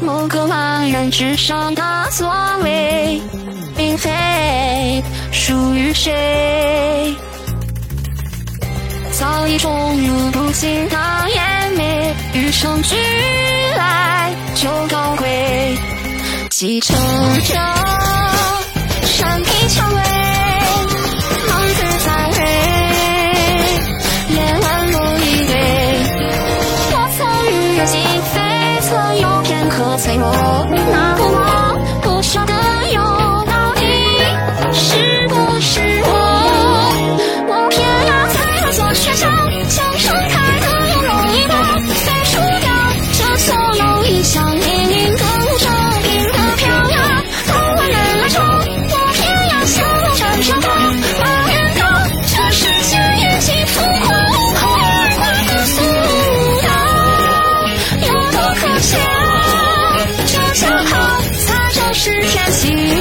某个茫然之上的座位，并非属于谁。早已冲入不尽的湮灭，与生俱来就高贵，继承着山皮蔷薇。天气。